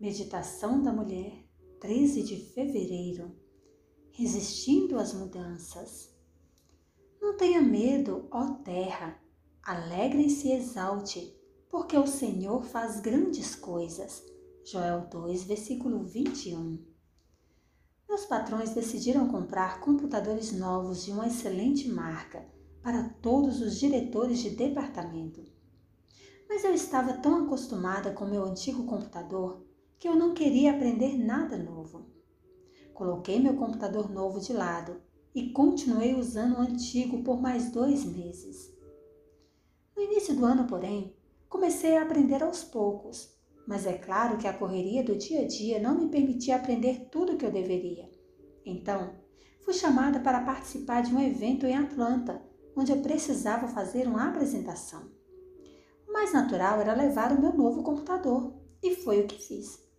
Meditação da Mulher, 13 de fevereiro. Resistindo às mudanças. Não tenha medo, ó terra, alegre-se e exalte, porque o Senhor faz grandes coisas. Joel 2, versículo 21. Meus patrões decidiram comprar computadores novos de uma excelente marca para todos os diretores de departamento. Mas eu estava tão acostumada com meu antigo computador que eu não queria aprender nada novo. Coloquei meu computador novo de lado e continuei usando o antigo por mais dois meses. No início do ano, porém, comecei a aprender aos poucos, mas é claro que a correria do dia a dia não me permitia aprender tudo o que eu deveria. Então, fui chamada para participar de um evento em Atlanta, onde eu precisava fazer uma apresentação. O mais natural era levar o meu novo computador, e foi o que fiz.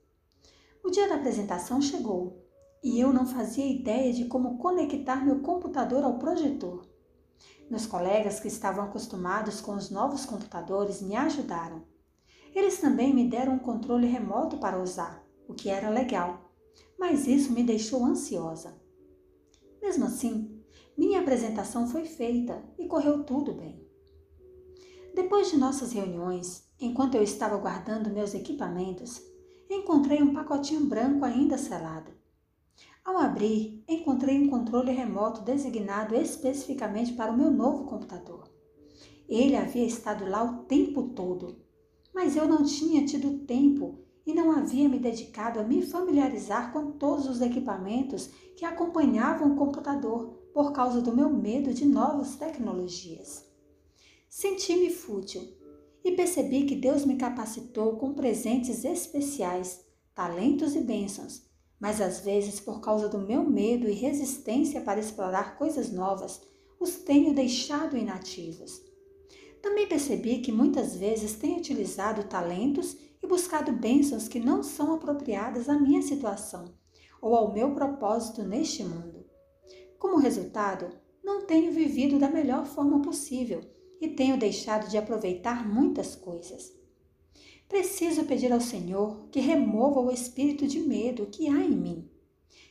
O dia da apresentação chegou e eu não fazia ideia de como conectar meu computador ao projetor. Meus colegas que estavam acostumados com os novos computadores me ajudaram. Eles também me deram um controle remoto para usar, o que era legal, mas isso me deixou ansiosa. Mesmo assim, minha apresentação foi feita e correu tudo bem. Depois de nossas reuniões, enquanto eu estava guardando meus equipamentos, encontrei um pacotinho branco ainda selado. Ao abrir, encontrei um controle remoto designado especificamente para o meu novo computador. Ele havia estado lá o tempo todo, mas eu não tinha tido tempo e não havia me dedicado a me familiarizar com todos os equipamentos que acompanhavam o computador por causa do meu medo de novas tecnologias. Senti-me fútil e percebi que Deus me capacitou com presentes especiais, talentos e bênçãos, mas às vezes, por causa do meu medo e resistência para explorar coisas novas, os tenho deixado inativos. Também percebi que muitas vezes tenho utilizado talentos e buscado bênçãos que não são apropriadas à minha situação ou ao meu propósito neste mundo. Como resultado, não tenho vivido da melhor forma possível e tenho deixado de aproveitar muitas coisas. Preciso pedir ao Senhor que remova o espírito de medo que há em mim,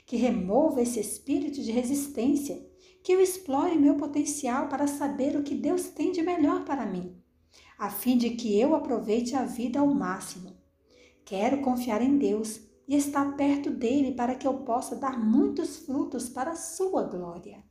que remova esse espírito de resistência, que eu explore meu potencial para saber o que Deus tem de melhor para mim, a fim de que eu aproveite a vida ao máximo. Quero confiar em Deus e estar perto dele para que eu possa dar muitos frutos para a sua glória.